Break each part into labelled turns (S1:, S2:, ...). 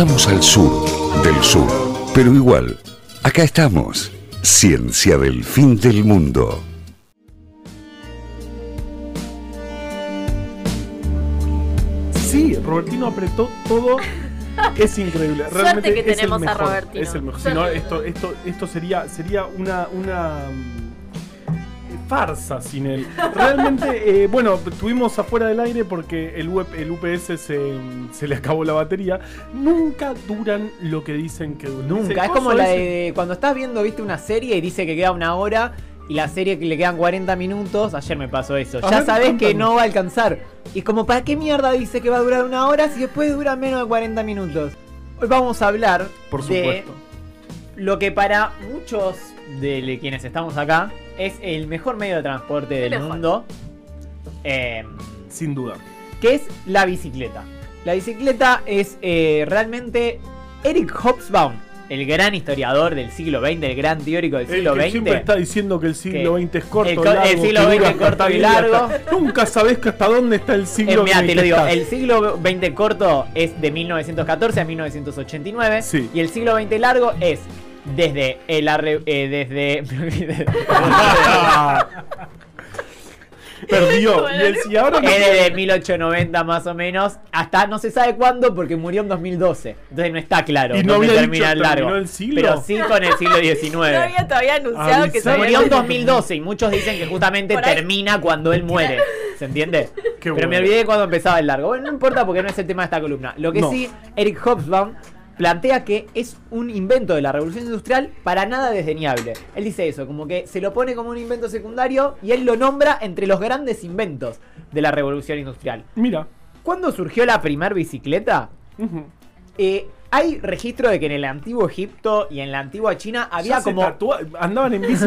S1: Estamos al sur del sur, pero igual, acá estamos. Ciencia del fin del mundo.
S2: Sí, Robertino apretó todo. Es increíble. Realmente
S3: que
S2: es el
S3: a
S2: mejor,
S3: Robertino.
S2: Es el mejor. Si no, esto, esto, esto sería, sería una, una farsa sin él. Realmente, eh, bueno, tuvimos afuera del aire porque el, UPS se, se le acabó la batería. Nunca duran lo que dicen que duran.
S4: Nunca, es
S2: "Coso
S4: como la
S2: ese".
S4: de cuando estás viendo, viste, una serie y dice que queda una hora y la serie que le quedan 40 minutos, ayer me pasó eso, ya sabes que no va a alcanzar. Y como, ¿para qué mierda dice que va a durar una hora si después dura menos de 40 minutos? Hoy vamos a hablar
S2: Por
S4: de
S2: supuesto.
S4: lo que para muchos de quienes estamos acá es el mejor medio de transporte del
S3: mejor.
S4: mundo. eh,
S2: Sin duda.
S4: que es la bicicleta. La bicicleta es eh, realmente Eric Hobsbawm, el gran historiador del siglo XX, el gran teórico del
S2: El
S4: siglo
S2: que
S4: XX.
S2: siempre está diciendo que el siglo XX es corto,
S4: el
S2: largo,
S4: el siglo XX es corto y
S2: hasta-
S4: largo.
S2: Nunca sabes que hasta dónde está el
S4: Eh,
S2: siglo
S4: mira,
S2: en
S4: te lo digo, el siglo XX corto es de 1914 a 1989
S2: Sí.
S4: y el siglo XX largo es desde el arre- eh, desde
S2: Perdió. Y, el- y ahora no-
S4: es desde 1890 más o menos hasta no se sabe cuándo porque murió en 2012. Entonces no está claro
S2: Y no había
S4: termina
S2: dicho,
S4: el largo.
S2: ¿terminó el siglo?
S4: Pero sí con el siglo XIX.
S3: No había todavía anunciado que se
S4: Murió en 2012 y muchos dicen que justamente termina cuando él muere. ¿Se entiende?
S2: Qué
S4: Pero
S2: bueno.
S4: me olvidé de cuando empezaba el largo. Bueno, no importa porque no es el tema de esta columna. Lo que
S2: No.
S4: sí, Eric Hobsbawm plantea que es un invento de la revolución industrial para nada desdeñable. Él dice eso, como que se lo pone como un invento secundario y él lo nombra entre los grandes inventos de la revolución industrial.
S2: Mira.
S4: ¿Cuándo surgió la primer bicicleta? Eh, hay registro de que en el antiguo Egipto y en la antigua China había
S2: Ya
S4: como
S2: Andaban en bici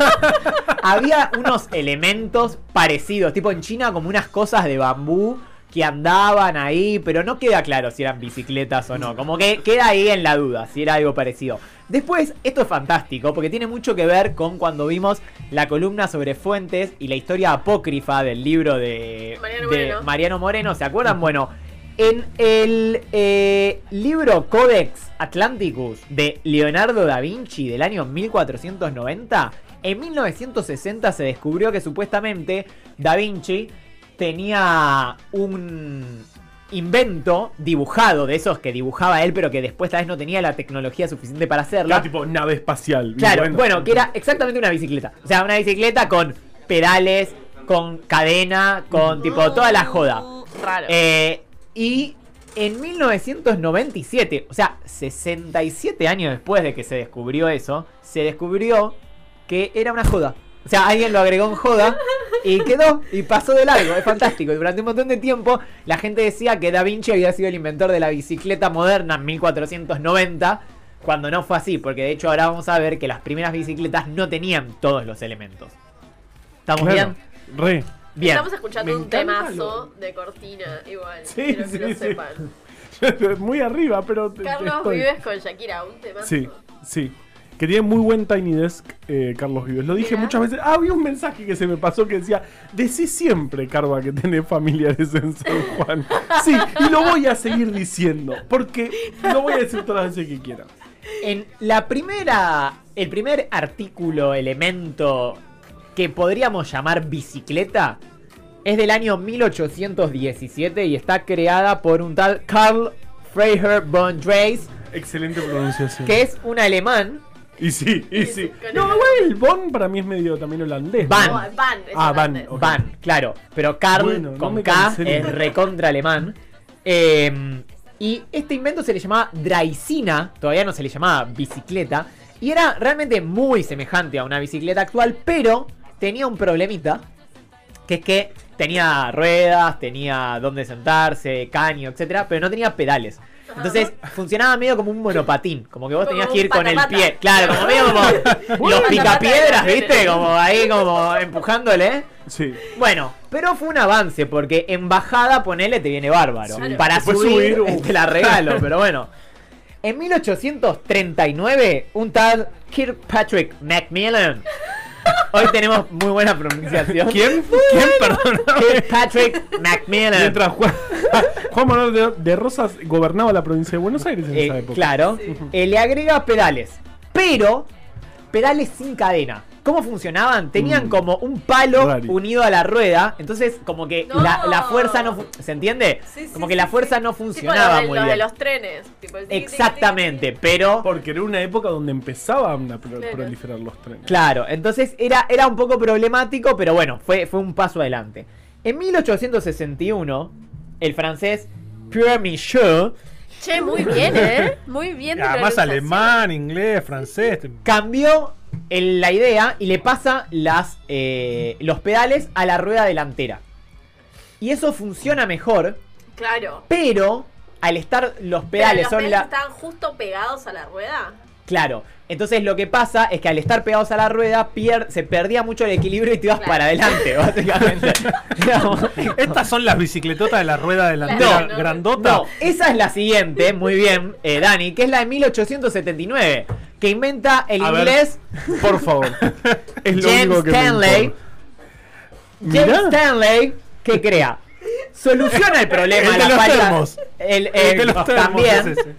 S4: había unos elementos parecidos, tipo en China como unas cosas de bambú que andaban ahí, pero no queda claro si eran bicicletas o no. Como que queda ahí en la duda si era algo parecido. Después, esto es fantástico porque tiene mucho que ver con cuando vimos la columna sobre fuentes y la historia apócrifa del libro de
S3: Mariano
S4: de
S3: Moreno.
S4: Mariano Moreno. ¿Se acuerdan? Bueno, en el eh, libro Codex Atlanticus de Leonardo da Vinci del año 1490, en 1960 se descubrió que supuestamente da Vinci tenía un invento dibujado de esos que dibujaba él, pero que después tal vez no tenía la tecnología suficiente para hacerlo.
S2: Claro, tipo nave espacial.
S4: Claro, bueno, que era exactamente una bicicleta. O sea, una bicicleta con pedales, con cadena, con tipo toda la joda.
S3: Raro.
S4: Eh, y en 1997, o sea, 67 años después de que se descubrió eso, se descubrió que era una joda. O sea, alguien lo agregó en joda y quedó y pasó de largo. Es fantástico. Y durante un montón de tiempo la gente decía que Da Vinci había sido el inventor de la bicicleta moderna en 1490. Cuando no fue así, porque de hecho ahora vamos a ver que las primeras bicicletas no tenían todos los elementos. ¿Estamos
S2: Claro,
S4: bien?
S2: Re.
S4: Bien.
S3: Estamos escuchando
S2: Me
S3: un temazo de cortina, igual.
S2: Sí,
S3: quiero que
S2: sí,
S3: lo
S2: sí.
S3: sepan.
S2: Muy arriba, pero. te-
S3: Carlos
S2: estoy-
S3: Vives con Shakira, un temazo.
S2: Sí, sí. Que tiene muy buen Tiny Desk, eh, Carlos Vives. Lo dije muchas veces. Ah, había un mensaje que se me pasó que decía: Decí siempre, Carva, que tenés familiares en San Juan. Sí, y lo voy a seguir diciendo. Porque lo voy a decir todas las veces que quiera.
S4: En la primera. El primer artículo, elemento que podríamos llamar bicicleta es del año 1817 y está creada por un tal Karl Freiherr von Dreis,
S2: Excelente pronunciación.
S4: que es un alemán.
S2: Y sí, y sí. No, igual el Bon para mí es medio también holandés.
S4: Van.
S2: ¿no?
S3: Van. es
S2: Ah, Van,
S4: claro, pero
S2: Bueno, no
S4: con K es recontra alemán. Eh, y este invento se le llamaba Draisina, todavía no se le llamaba bicicleta. Y era realmente muy semejante a una bicicleta actual, pero tenía un problemita. Que es que tenía ruedas, tenía dónde sentarse, caño, etcétera, pero no tenía pedales. Entonces funcionaba medio como un monopatín, como que vos
S3: Como
S4: tenías que ir con el pie. Claro, como medio como los picapiedras, ¿viste? Como ahí, como empujándole.
S2: Sí.
S4: Bueno, pero fue un avance porque en bajada, ponele, te viene bárbaro.
S2: Sí.
S4: Para
S2: Después
S4: subir,
S2: subir, uh.
S4: te la regalo, pero bueno. En 1839, un tal Kirkpatrick Macmillan Hoy tenemos muy buena pronunciación.
S2: ¿Quién? ¿Quién? Perdón.
S4: Patrick Macmillan.
S2: Mientras Juan, Juan Manuel de, de Rosas gobernaba la provincia de Buenos Aires en
S4: Eh,
S2: esa época.
S4: claro, eh, le agrega pedales, pero pedales sin cadena. ¿Cómo funcionaban? Tenían
S2: Mm.
S4: como un palo
S2: Rari.
S4: unido a la rueda, entonces como que
S3: No.
S4: la, la fuerza no... ¿Se entiende?
S3: Sí, sí,
S4: como que
S3: sí,
S4: la
S3: sí.
S4: fuerza no
S3: Tipo
S4: funcionaba
S3: lo de,
S4: muy
S3: lo de
S4: bien.
S3: los trenes. Tipo el
S4: Exactamente, pero...
S2: Porque era una época donde empezaban a pro-
S3: Claro.
S2: proliferar los trenes.
S4: Claro, entonces era, era un poco problemático, pero bueno, fue, fue un paso adelante. En 1861, el francés Pierre Michaud.
S3: Che, muy bien, ¿eh? Muy bien. De
S5: Además alemán, inglés, francés.
S4: cambió el- la idea y le pasa las, eh, los pedales a la rueda delantera. Y eso funciona mejor,
S3: Claro.
S4: pero al estar los
S3: Pero
S4: pedales
S3: los
S4: son
S3: pedales
S4: la...
S3: estaban justo pegados a la rueda.
S4: Claro. Entonces lo que pasa es que al estar pegados a la rueda pier- se perdía mucho el equilibrio y te ibas
S3: Claro.
S4: para adelante, básicamente.
S5: Estas son las bicicletotas de la rueda delantera
S3: No, no,
S5: grandota.
S4: No, esa es la siguiente, muy bien, eh, Dani, que es la de 1879, que inventa el
S2: A ver.
S4: inglés
S2: Por favor. Es lo
S4: James
S2: único que me
S4: Stanley. James
S2: Mirá.
S4: Stanley, que crea? Soluciona el problema
S5: El de
S4: la
S5: los
S4: falta.
S5: termos.
S4: el-
S5: El de los termos
S4: también
S5: es ese.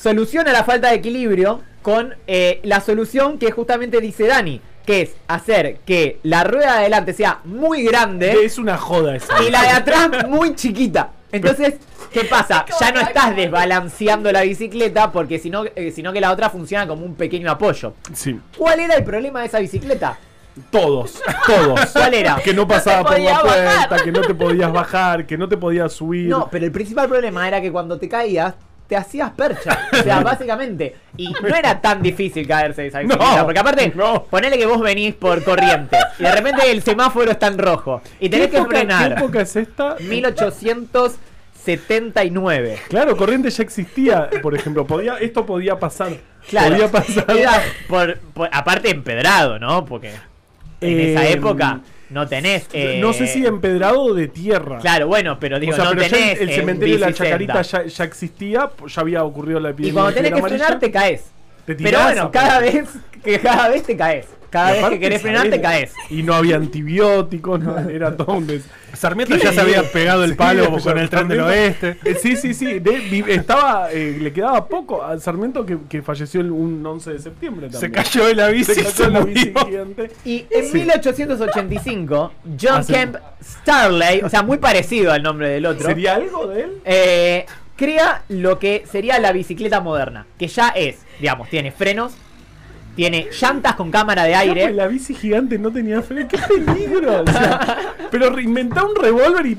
S4: Soluciona la falta de equilibrio con eh, la solución que justamente dice Dani, que es hacer que la rueda de adelante sea muy grande
S2: Es una joda esa.
S4: y la de atrás muy chiquita. Entonces, ¿qué pasa? Ya no estás desbalanceando la bicicleta porque sino, eh, sino que la otra funciona como un pequeño apoyo.
S2: Sí.
S4: ¿Cuál era el problema de esa bicicleta?
S2: Todos. Todos.
S4: ¿Cuál era?
S2: Que no pasaba por la puerta,
S3: bajar.
S2: que no te podías bajar, que no te podías subir.
S4: No, pero el principal problema era que cuando te caías, te hacías percha. O sea, básicamente. Y no era tan difícil caerse de esa bicicleta.
S2: No,
S4: porque aparte,
S2: no.
S4: ponele que vos venís por corrientes. Y de repente el semáforo está en rojo. Y
S2: ¿Qué
S4: tenés que
S2: época, ¿Qué
S4: frenar.
S2: época es esta?
S4: 1879.
S2: Claro, corriente ya existía, por ejemplo. Podía, esto podía pasar.
S4: Claro.
S2: Podía pasar.
S4: Por, por- aparte empedrado, ¿no? Porque en
S2: Eh,
S4: esa época no tenés. eh,
S2: no sé si empedrado o de tierra.
S4: Claro, bueno, pero digo,
S2: o sea,
S4: no
S2: pero ya
S4: tenés.
S2: el, el
S4: eh,
S2: cementerio de la. Chacarita ya, ya existía, ya había ocurrido la
S4: Y
S2: epidemia.
S4: cuando
S2: de
S4: tenés que frenar, te caes.
S2: Te
S4: Pero bueno, cada vez que cada vez te caes. Cada vez que querés frenar, te caes.
S2: Y no había antibióticos, no, era todo un des-
S5: Sarmiento
S2: ¿Qué
S5: ya se había pegado el palo con el tren del oeste.
S2: Eh, Sí, sí, sí. de- estaba, eh, le quedaba poco a Sarmiento que, que falleció el, un 11 de septiembre también.
S5: Se cayó de la bici.
S2: Se cayó la bici gigante.
S4: Y en
S2: Sí.
S4: 1885, John
S2: Hace-
S4: Kemp Starley, o sea, muy parecido al nombre del otro,
S2: ¿Sería algo de él?
S4: eh, crea lo que sería la bicicleta moderna, que ya es, digamos, tiene frenos, tiene llantas con cámara de
S2: pues,
S4: aire.
S2: La bici gigante no tenía freno. ¡Qué peligro! O sea, pero reinventá un revólver y,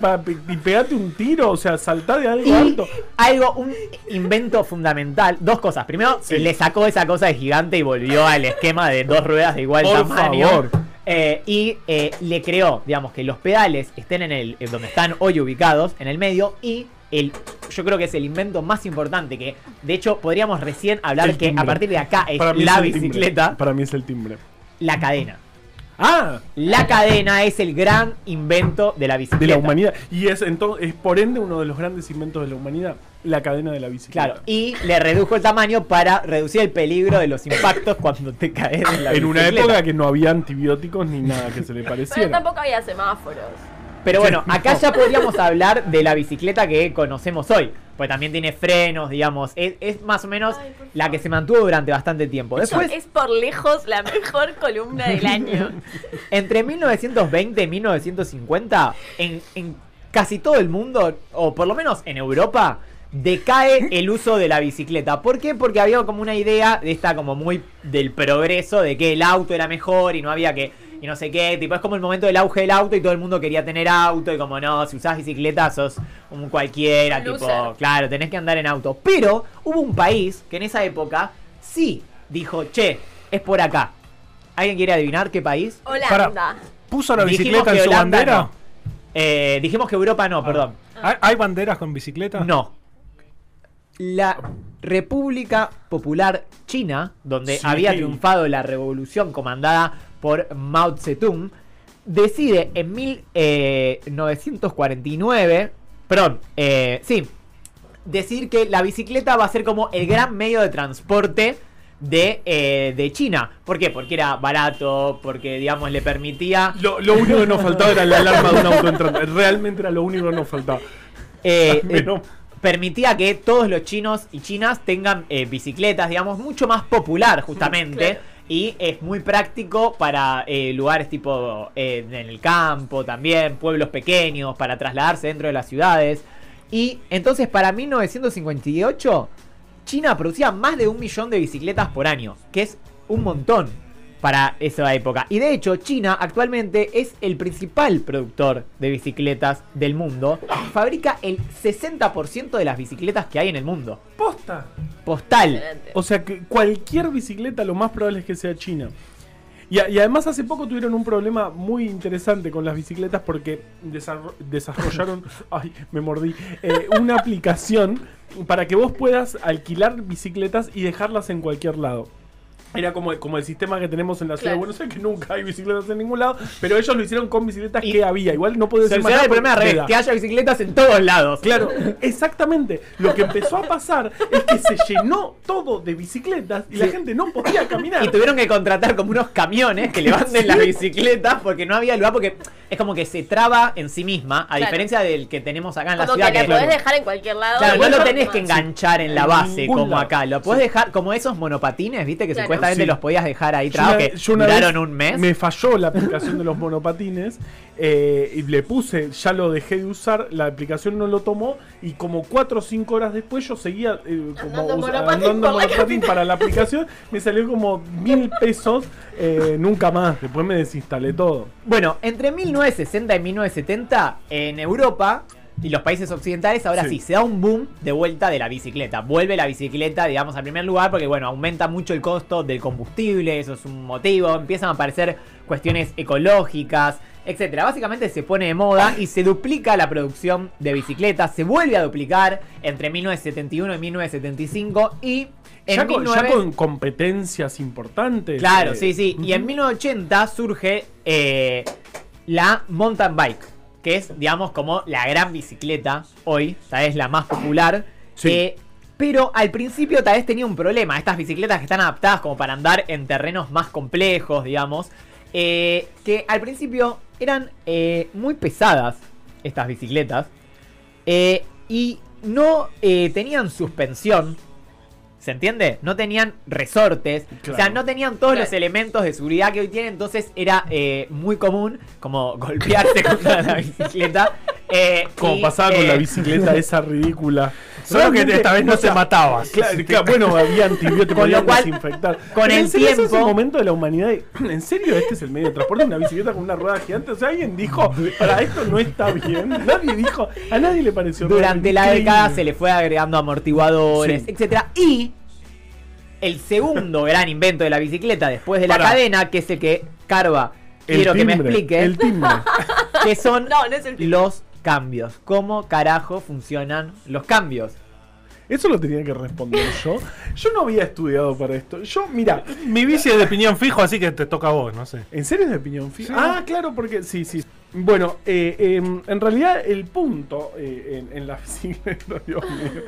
S2: y pegate un tiro. O sea, saltá de algo
S4: Y
S2: alto.
S4: algo, un invento fundamental. Dos cosas. Primero,
S2: Sí.
S4: le sacó esa cosa de gigante y volvió al esquema de dos ruedas de igual
S2: Por
S4: tamaño.
S2: favor.
S4: Eh, y eh, le creó, digamos, que los pedales estén en el en donde están hoy ubicados, en el medio, y el, yo creo que es el invento más importante que, de hecho, podríamos recién hablar
S2: El
S4: que
S2: timbre.
S4: a partir de acá es
S2: Para mí
S4: la
S2: es el timbre.
S4: bicicleta,
S2: Para mí es el timbre.
S4: la cadena.
S2: ¡Ah!
S4: La cadena es el gran invento de la bicicleta.
S2: De la humanidad. Y es, entonces, es por ende uno de los grandes inventos de la humanidad. La cadena de la bicicleta.
S4: Claro, y le redujo el tamaño para reducir el peligro de los impactos cuando te caes en la
S2: en una
S4: bicicleta.
S2: época que no había antibióticos ni nada que se le
S3: Pero
S2: pareciera.
S3: tampoco había semáforos.
S4: Pero bueno, acá ya podríamos hablar de la bicicleta que conocemos hoy. Pues también tiene frenos, digamos. Es, es más o menos
S3: Ay,
S4: la que se mantuvo durante bastante tiempo. Después,
S3: es por lejos la mejor columna del año.
S4: entre 1920 y 1950, en, en casi todo el mundo, o por lo menos en Europa, decae el uso de la bicicleta. ¿Por qué? Porque había como una idea de esta como muy del progreso, de que el auto era mejor y no había que... Y no sé qué, tipo, es como el momento del auge del auto y todo el mundo quería tener auto y como no, si usás bicicleta sos un cualquiera,
S3: Un
S4: tipo,
S3: loser.
S4: claro, tenés que andar en auto. Pero hubo un país que en esa época sí dijo, che, es por acá. ¿Alguien quiere adivinar qué país?
S3: Holanda.
S5: ¿Puso la bicicleta en su
S4: Holanda
S5: bandera?
S4: no. Eh, dijimos que Europa no, perdón.
S5: ¿Hay, hay banderas con bicicleta?
S4: No. La República Popular China, donde
S2: Sí.
S4: había triunfado la revolución comandada por Mao Zedong, decide en 1949, perdón, eh, sí, decir que la bicicleta va a ser como el gran medio de transporte de, eh, de China. ¿Por qué? Porque era barato, porque, digamos, le permitía...
S2: Lo, lo único que nos faltaba era la alarma de un auto entrando. Realmente era lo único que nos faltaba.
S4: eh, eh,
S2: Menos-
S4: permitía que todos los chinos y chinas tengan eh, bicicletas, digamos, mucho más popular justamente.
S3: Claro.
S4: Y es muy práctico para eh, lugares tipo eh, en el campo también, pueblos pequeños, para trasladarse dentro de las ciudades. Y entonces para 1958, China producía más de un millón de bicicletas por año, que es un montón para esa época. Y de hecho, China actualmente es el principal productor de bicicletas del mundo. Fabrica el 60% de las bicicletas que hay en el mundo.
S2: Posta.
S4: Postal.
S3: Excelente.
S2: O sea que cualquier bicicleta lo más probable es que sea china. Y, a- y además hace poco tuvieron un problema muy interesante con las bicicletas porque desarro- desarrollaron, ay, me mordí, eh, una aplicación para que vos puedas alquilar bicicletas y dejarlas en cualquier lado. Era como, como el sistema que tenemos en la ciudad de
S3: Claro.
S2: Buenos Aires, que nunca hay bicicletas en ningún lado, pero ellos lo hicieron con bicicletas
S4: Y-
S2: que había. Igual no puede ser
S4: Solucionar el problema revés, que haya bicicletas en todos lados.
S2: Claro, exactamente. Lo que empezó a pasar es que se llenó todo de bicicletas y la
S4: Sí.
S2: gente no podía caminar.
S4: Y tuvieron que contratar como unos camiones que levanten las bicicletas porque no había lugar, porque es como que se traba en sí misma, a
S3: Claro.
S4: diferencia del que tenemos acá en la
S3: Como
S4: ciudad.
S3: que la
S4: que-
S3: podés dejar en cualquier lado.
S4: Claro, no lo tenés que enganchar en la base como
S2: lado.
S4: acá. Lo podés
S2: Sí.
S4: dejar como esos monopatines, viste, que
S3: Claro.
S4: supuestamente
S2: Sí.
S4: los podías dejar ahí trabados, que duraron un mes.
S2: Me falló la aplicación de los monopatines eh, y le puse, ya lo dejé de usar, la aplicación no lo tomó y como 4 o 5 horas después yo seguía eh, como
S3: Andando monopatín
S2: para la aplicación, me salió como mil pesos, eh, nunca más, después me desinstalé todo.
S4: Bueno, entre 1960 y 1970 en Europa y los países occidentales ahora sí.
S2: Sí.
S4: se da un boom de vuelta de la bicicleta. Vuelve la bicicleta, digamos, al primer lugar porque bueno, aumenta mucho el costo del combustible, eso es un motivo, empiezan a aparecer cuestiones ecológicas, etcétera. Básicamente se pone de moda y se duplica la producción de bicicletas, se vuelve a duplicar entre 1971 y 1975 y en
S2: Ya con, ya
S4: 19
S2: con competencias importantes.
S4: Claro,
S2: eh,
S4: sí, sí. Y en 1980 surge eh, la mountain bike, que es, digamos, como la gran bicicleta hoy, tal vez la más popular.
S2: Sí.
S4: Eh, pero al principio tal vez tenía un problema. Estas bicicletas que están adaptadas como para andar en terrenos más complejos, digamos. eh, que al principio eran eh, muy pesadas estas bicicletas. eh, y no eh, tenían suspensión. ¿Se entiende? No tenían resortes. O sea, no tenían todos
S3: Claro.
S4: los elementos de seguridad que hoy tienen. Entonces era eh, muy común como golpearse contra la bicicleta. eh,
S2: Como
S4: y,
S2: pasaba con la bicicleta esa ridícula.
S5: Solo que esta vez no
S2: o sea,
S5: matabas.
S2: Claro, claro, bueno, había antibióticos,
S4: Con lo cual,
S2: desinfectar.
S4: con
S2: Pero
S4: el
S2: en serio, ese es
S4: tiempo-
S2: el momento de la humanidad. ¿En serio este es el medio de transporte? ¿Una bicicleta con una rueda gigante? O sea, alguien dijo, para esto no está bien. Nadie dijo, a nadie le pareció
S4: Durante la
S2: increíble.
S4: década se le fue agregando amortiguadores,
S2: Sí.
S4: etcétera Y el segundo gran invento de la bicicleta después de la
S2: Pará.
S4: cadena, que es el que Carva
S2: El
S4: quiero que me explique,
S2: El timbre.
S4: que son
S3: No, no es el timbre.
S4: los cambios. ¿Cómo carajo funcionan los cambios?
S2: Eso lo tenía que responder yo. Yo no había estudiado para esto. Yo, mira,
S5: Mi bici es de piñón fijo, así que te toca a vos, no sé.
S2: ¿En serio es de opinión fija?
S5: Sí.
S2: Ah, claro, porque sí, sí. Bueno, eh, eh, en realidad el punto eh, en, en la bicicleta, Dios mío,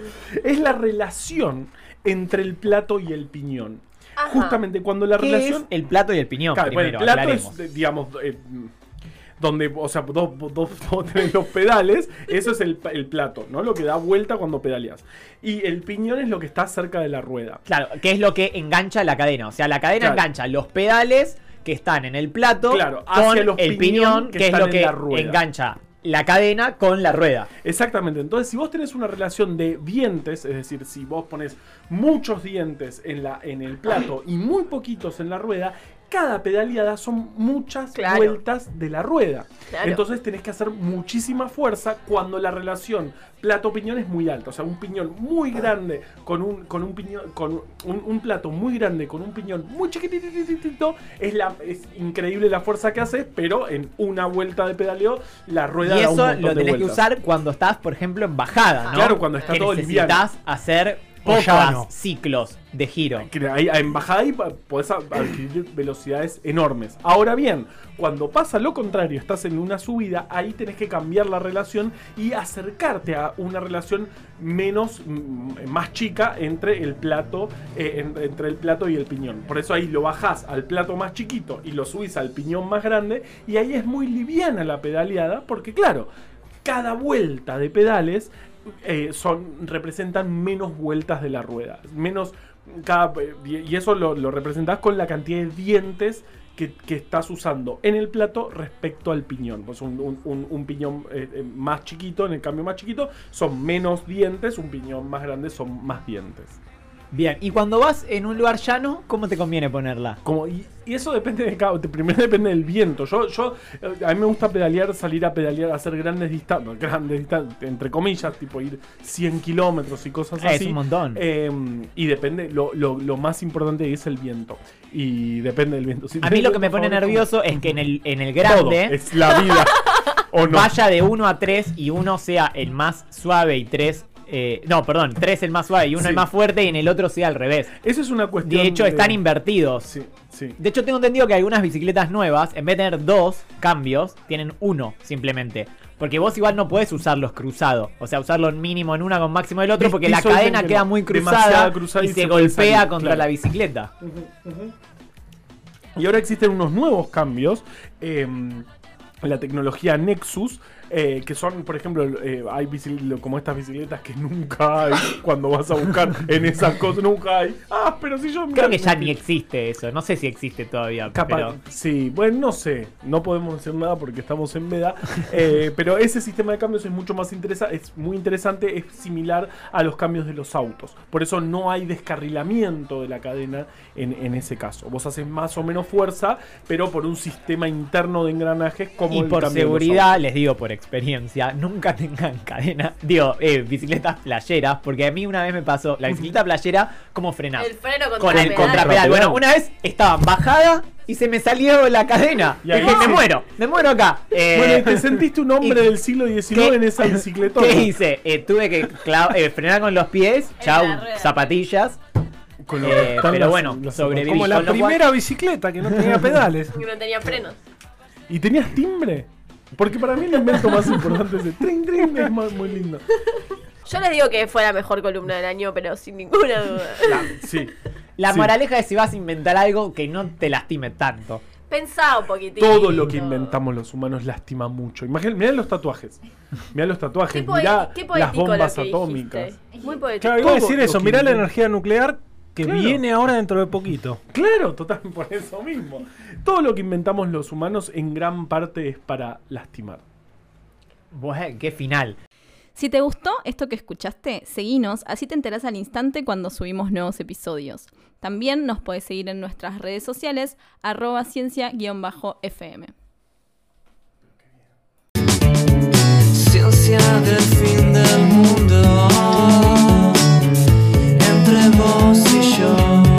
S2: es la relación entre el plato y el piñón.
S3: Ajá.
S2: Justamente cuando la
S4: ¿Qué
S2: relación...
S4: es el plato y el piñón?
S2: Claro, bueno,
S4: primero,
S2: el plato
S4: aclaremos.
S2: es, de- digamos, eh, donde, o sea, dos, dos, dos tenés los pedales, eso es el, el plato, ¿no? Lo que da vuelta cuando pedaleas. Y el piñón es lo que está cerca de la rueda.
S4: Claro, que es lo que engancha la cadena. O sea, la cadena
S2: Claro.
S4: engancha los pedales que están en el plato
S2: Claro,
S4: con
S2: los
S4: el
S2: piñón que
S4: que, es lo que engancha la cadena con la rueda.
S2: Exactamente, entonces si vos tenés una relación de dientes, es decir, si vos pones muchos dientes en, la, en el plato y muy poquitos en la rueda, cada pedaleada son muchas
S3: Claro.
S2: vueltas de la rueda.
S3: Claro.
S2: Entonces tenés que hacer muchísima fuerza cuando la relación plato-piñón es muy alta. O sea, un piñón muy grande con un, con un piñón, con un, un plato muy grande con un piñón muy chiquititito, es, la, es increíble la fuerza que hace, pero en una vuelta de pedaleo la rueda
S4: Y
S2: da un
S4: eso
S2: montón
S4: lo tenés que usar cuando estás, por ejemplo, en bajada, ¿no?
S2: Claro, cuando está
S4: que
S2: todo
S4: necesitas hacer
S5: llano.
S4: ciclos de giro.
S2: Hay- en bajada y podés adquirir velocidades enormes. Ahora bien, cuando pasa lo contrario, estás en una subida, ahí tenés que cambiar la relación y acercarte a una relación menos, más chica entre el plato, eh, en- entre el plato y el piñón. Por eso ahí lo bajás al plato más chiquito y lo subís al piñón más grande y ahí es muy liviana la pedaleada porque claro, cada vuelta de pedales eh, son, representan menos vueltas de la rueda. Menos. Cada, y eso lo, lo representás con la cantidad de dientes que, que estás usando en el plato respecto al piñón. Pues un- un piñón eh, eh, más chiquito, en el cambio más chiquito, son menos dientes, un piñón más grande son más dientes.
S4: Bien, y cuando vas en un lugar llano, ¿cómo te conviene ponerla?
S2: Como, y, y eso depende de cada. Primero depende del viento. Yo, yo, eh, a mí me gusta pedalear, salir a pedalear, hacer grandes distancias, grandes distancias, entre comillas, tipo ir 100 kilómetros y cosas
S4: Ah, es
S2: así.
S4: un montón.
S2: Eh, y depende, lo, lo, lo más importante es el viento. Y depende del viento. Si
S4: A mí lo que me pone nervioso es que en el, en el
S2: todo,
S4: grande
S2: es la vida. o no.
S4: vaya de 1 a 3 y uno sea el más suave y 3... no, perdón, 3 el más suave y uno
S2: Sí.
S4: el más fuerte y en el otro sea al revés.
S2: Eso es una cuestión.
S4: De hecho, están invertidos.
S2: Sí, sí.
S4: De hecho, tengo entendido que algunas bicicletas nuevas, en vez de tener dos cambios, tienen uno simplemente. Porque vos igual no podés usarlos cruzados. O sea, usarlo mínimo en una con máximo del otro, porque la cadena
S2: que
S4: queda muy cruzada,
S2: cruzada
S4: y,
S2: y
S4: se, golpea
S2: salir,
S4: contra
S2: claro.
S4: la bicicleta.
S2: Y ahora existen unos nuevos cambios. eh, la tecnología Nexus. Eh, que son, por ejemplo, eh, hay como estas bicicletas que nunca hay cuando vas a buscar en esas cosas, nunca hay. Ah, pero si yo
S4: Creo que ya ni existe eso. No sé si existe todavía.
S2: Capaz,
S4: pero...
S2: sí, bueno, no sé, no podemos decir nada porque estamos en veda, eh, pero ese sistema de cambios es mucho más interesante, es muy interesante, es similar a los cambios de los autos. Por eso no hay descarrilamiento de la cadena en, en ese caso. Vos haces más o menos fuerza, pero por un sistema interno de engranajes como
S4: Y
S2: el
S4: por seguridad, les digo por experiencia, nunca tengan cadena, digo, eh, bicicletas playeras, porque a mí una vez me pasó la bicicleta playera, ¿cómo frenás?
S3: El freno contra
S4: Con el
S3: pedal.
S4: contrapedal. Bueno, una vez estaba bajada y se me salió la cadena.
S2: Y
S4: Y
S2: ahí
S4: dije, me muero, me muero acá. Eh,
S2: Bueno, y te sentiste un hombre
S4: y-
S2: del siglo XIX
S4: ¿Qué-
S2: en esa bicicleta.
S4: ¿Qué hice? Eh, tuve que eh, frenar con los pies,
S3: En
S4: chau, zapatillas.
S2: Con
S4: Eh,
S2: que
S4: pero
S2: las-
S4: bueno,
S2: las-
S4: sobreviví.
S5: Como la primera bicicleta que no tenía pedales.
S3: Y no tenía frenos.
S2: ¿Y tenías timbre? Porque para mí el invento más importante es el trin trin, es más- muy lindo.
S3: Yo les digo que fue la mejor columna del año, pero sin ninguna duda.
S2: Sí.
S4: La
S2: Sí.
S4: moraleja es si vas a inventar algo que no te lastime tanto.
S3: Pensá un poquitito.
S2: Todo lo que inventamos los humanos lastima mucho. Imagínate, mirá los tatuajes. Mirá los
S3: Qué,
S2: tatuajes, mirá las bombas atómicas.
S3: dijiste. Muy poético.
S5: Claro, iba a decir eso. Mirá la energía nuclear que viene ahora dentro de poquito.
S2: Claro, total, por eso mismo. Todo lo que inventamos los humanos en gran parte es para lastimar.
S4: Eh, ¡Qué final!
S6: Si te gustó esto que escuchaste, seguinos, así te enterás al instante cuando subimos nuevos episodios. También nos podés seguir en nuestras redes sociales, arroba ciencia-fm.
S7: Ciencia del fin del mundo, entre vos.